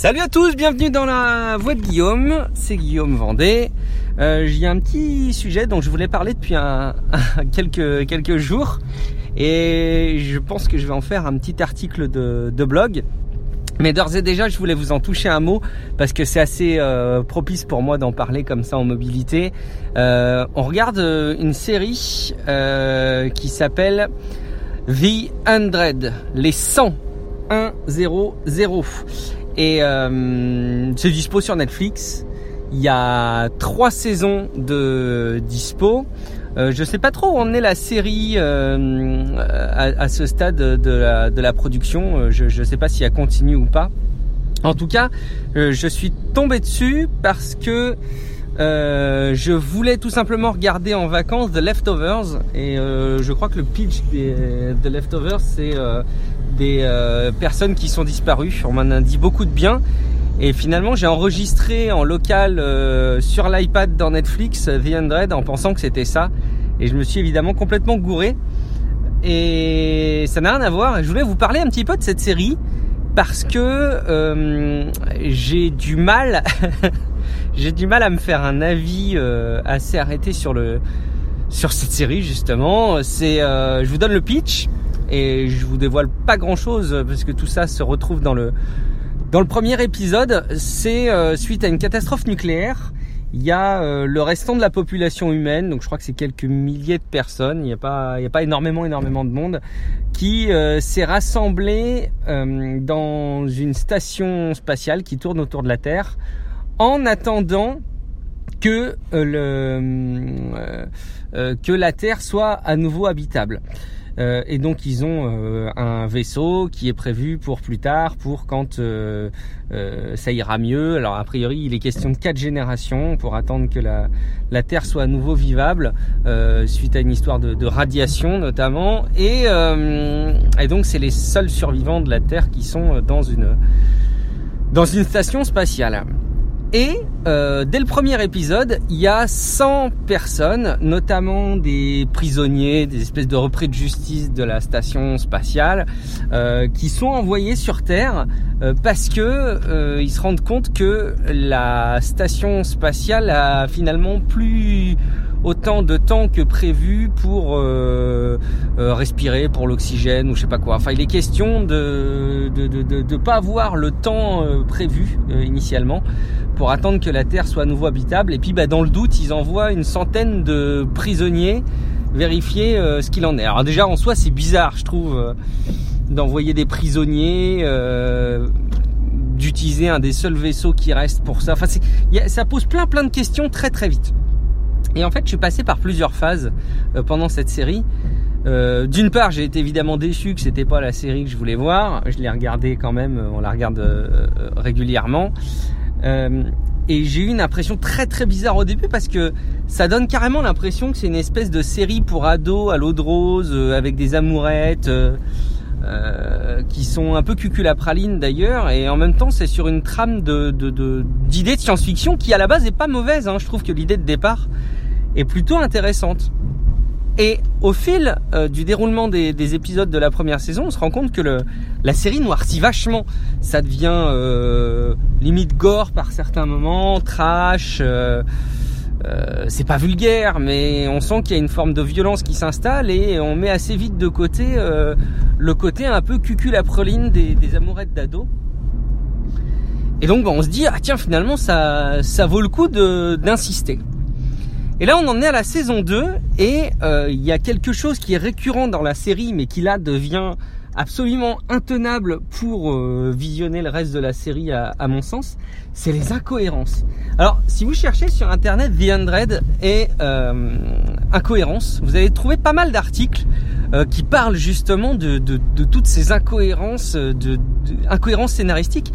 Salut à tous, bienvenue dans la voix de Guillaume, c'est Guillaume Vendée. Euh, J'ai un petit sujet dont je voulais parler depuis quelques, jours et je pense que je vais en faire un petit article de, blog. Mais d'ores et déjà, je voulais vous en toucher un mot parce que c'est assez euh, propice pour moi d'en parler comme ça en mobilité. Euh, on regarde une série qui s'appelle The 100, les 100, 1 0 0. Et euh, c'est dispo sur Netflix. Il y a trois saisons de dispo. Euh, je sais pas trop où en est la série euh, à, à, ce stade de la, de production. Euh, je ne sais pas si elle continue ou pas. En tout cas, euh, je suis tombé dessus parce que euh, je voulais tout simplement regarder en vacances The Leftovers et je crois que le pitch des The Leftovers c'est des euh, personnes qui sont disparues. On m'en a dit beaucoup de bien. Et finalement, j'ai enregistré en local euh, sur l'iPad dans Netflix The Undread en pensant que c'était ça. Et je me suis évidemment complètement gouré. Et ça n'a rien à voir. Je voulais vous parler un petit peu de cette série parce que euh, j'ai du mal, j'ai du mal à me faire un avis euh, assez arrêté sur sur cette série justement. C'est, euh, je vous donne le pitch et je vous dévoile pas grand chose parce que tout ça se retrouve dans le dans le premier épisode. C'est euh, suite à une catastrophe nucléaire. Il y a euh, le restant de la population humaine, donc je crois que c'est quelques milliers de personnes. Il n'y a pas, il y a pas énormément, énormément de monde qui euh, s'est rassemblé dans une station spatiale qui tourne autour de la Terre en attendant que le que la Terre soit à nouveau habitable. Euh, et donc ils ont euh, un vaisseau qui est prévu pour plus tard, pour quand euh, ça ira mieux. Alors a priori il est question de quatre générations pour attendre que la, la Terre soit à nouveau vivable, suite à une histoire de, de radiation notamment. Et, et donc c'est les seuls survivants de la Terre qui sont dans une dans une station spatiale. Et euh, dès le premier épisode, il y a 100 personnes, notamment des prisonniers, des espèces de repris de justice de la station spatiale, euh, qui sont envoyés sur Terre euh, parce que euh, ils se rendent compte que la station spatiale a finalement plus autant de temps que prévu pour euh, euh, respirer, pour l'oxygène ou je sais pas quoi. Enfin, il est question de de, de, de, de pas avoir le temps euh, prévu euh, initialement pour attendre que la Terre soit à nouveau habitable. Et puis, bah, dans le doute, ils envoient une centaine de prisonniers vérifier ce qu'il en est. Alors déjà, en soi, c'est bizarre, je trouve, d'envoyer des prisonniers d'utiliser un des seuls vaisseaux qui reste pour ça. Enfin, ça pose plein plein de questions très très vite. Et en fait, je suis passé par plusieurs phases euh, pendant cette série. Euh, D'une part, j'ai été évidemment déçu que c'était pas la série que je voulais voir. Je l'ai regardée quand même, on la regarde euh, régulièrement. Euh, et j'ai eu une impression très très bizarre au début parce que ça donne carrément l'impression que c'est une espèce de série pour ados à l'eau de rose euh, avec des amourettes. Euh, qui sont un peu cuculapraline d'ailleurs et en même temps c'est sur une trame d'idées de science-fiction qui à la base est pas mauvaise hein. je trouve que l'idée de départ est plutôt intéressante et au fil euh, du déroulement des, des, épisodes de la première saison on se rend compte que la série noircit vachement ça devient euh, limite gore par certains moments trash euh, c'est pas vulgaire, mais on sent qu'il y a une forme de violence qui s'installe et on met assez vite de côté le côté un peu cucul-apreline des, des amourettes d'ado. Et donc bah, on se dit ah tiens finalement ça vaut le coup d'insister. Et là on en est à la saison 2 et euh, il y a quelque chose qui est récurrent dans la série mais qui là devient absolument intenable pour euh, visionner le reste de la série à, mon sens, c'est les incohérences. Alors, si vous cherchez sur internet The Undread et euh, incohérences, vous allez trouver pas mal d'articles euh, qui parlent justement de, de, de, toutes ces incohérences, de, de, incohérences scénaristiques.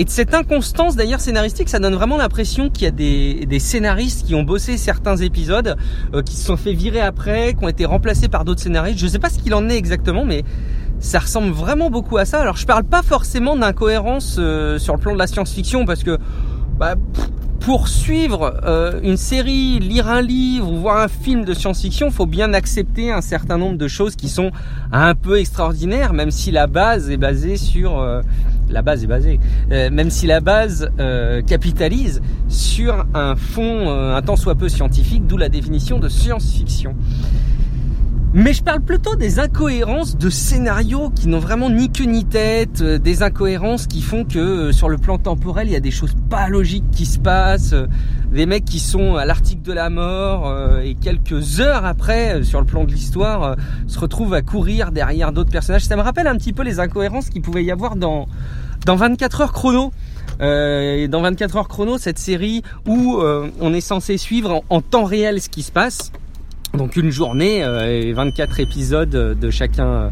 Et de cette inconstance d'ailleurs scénaristique, ça donne vraiment l'impression qu'il y a des, des, scénaristes qui ont bossé certains épisodes, euh, qui se sont fait virer après, qui ont été remplacés par d'autres scénaristes. Je sais pas ce qu'il en est exactement, mais ça ressemble vraiment beaucoup à ça. Alors je parle pas forcément d'incohérence euh, sur le plan de la science-fiction parce que bah, pour suivre euh, une série, lire un livre ou voir un film de science-fiction, faut bien accepter un certain nombre de choses qui sont un peu extraordinaires, même si la base est basée sur euh, la base est basée, euh, même si la base euh, capitalise sur un fond un tant soit peu scientifique, d'où la définition de science-fiction. Mais je parle plutôt des incohérences de scénarios qui n'ont vraiment ni queue ni tête, euh, des incohérences qui font que euh, sur le plan temporel, il y a des choses pas logiques qui se passent, euh, des mecs qui sont à l'article de la mort et quelques heures après, sur le plan de l'histoire, se retrouvent à courir derrière d'autres personnages. Ça me rappelle un petit peu les incohérences qu'il pouvait y avoir dans dans 24 heures chrono. Euh, dans 24 heures chrono, cette série où on est censé suivre en temps réel ce qui se passe. Donc une journée euh, et 24 épisodes de chacun,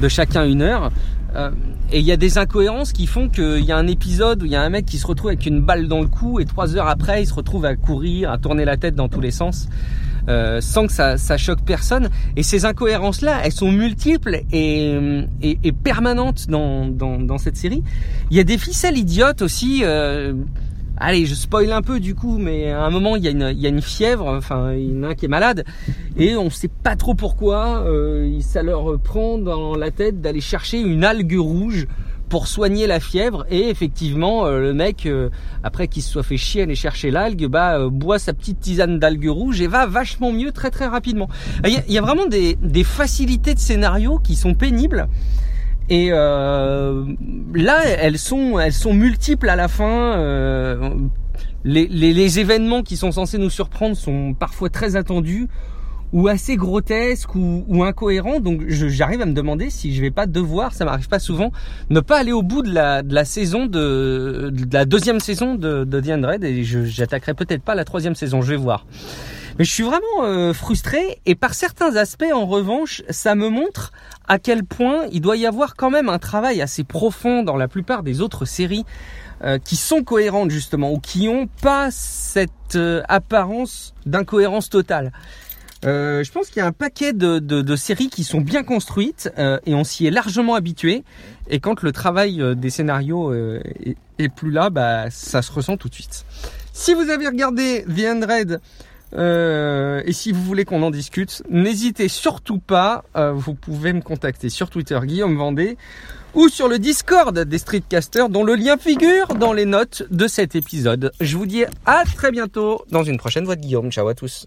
de chacun une heure. Euh, et il y a des incohérences qui font qu'il y a un épisode où il y a un mec qui se retrouve avec une balle dans le cou et trois heures après il se retrouve à courir, à tourner la tête dans tous les sens. Euh, sans que ça, ça choque personne. Et ces incohérences-là, elles sont multiples et, et, et permanentes dans, dans, dans, cette série. Il y a des ficelles idiotes aussi. Euh, Allez, je spoil un peu du coup, mais à un moment il y a une, il y a une fièvre, enfin il y en a un qui est malade, et on sait pas trop pourquoi, euh, ça leur prend dans la tête d'aller chercher une algue rouge pour soigner la fièvre et effectivement euh, le mec euh, après qu'il se soit fait chier à aller chercher l'algue bah euh, boit sa petite tisane d'algue rouge et va vachement mieux très très rapidement. Il y a, vraiment des, facilités de scénario qui sont pénibles et là, elles sont, multiples à la fin. Les, événements qui sont censés nous surprendre sont parfois très attendus ou assez grotesques ou, ou incohérents. Donc j'arrive à me demander si je vais pas devoir, ça m'arrive pas souvent, ne pas aller au bout de la, de la saison de, de la deuxième saison de, de The et j'attaquerai peut-être pas la troisième saison. Je vais voir. Mais je suis vraiment euh, frustré et par certains aspects, en revanche, ça me montre à quel point il doit y avoir quand même un travail assez profond dans la plupart des autres séries euh, qui sont cohérentes justement ou qui n'ont pas cette euh, apparence d'incohérence totale. Je pense qu'il y a un paquet de, de, de, séries qui sont bien construites et on s'y est largement habitué. Et quand le travail des scénarios est, est, plus là, bah, ça se ressent tout de suite. Si vous avez regardé The euh, et si vous voulez qu'on en discute, n'hésitez surtout pas. Euh, vous pouvez me contacter sur Twitter Guillaume Vendée ou sur le Discord des Streetcasters dont le lien figure dans les notes de cet épisode. Je vous dis à très bientôt dans une prochaine voix de Guillaume. Ciao à tous.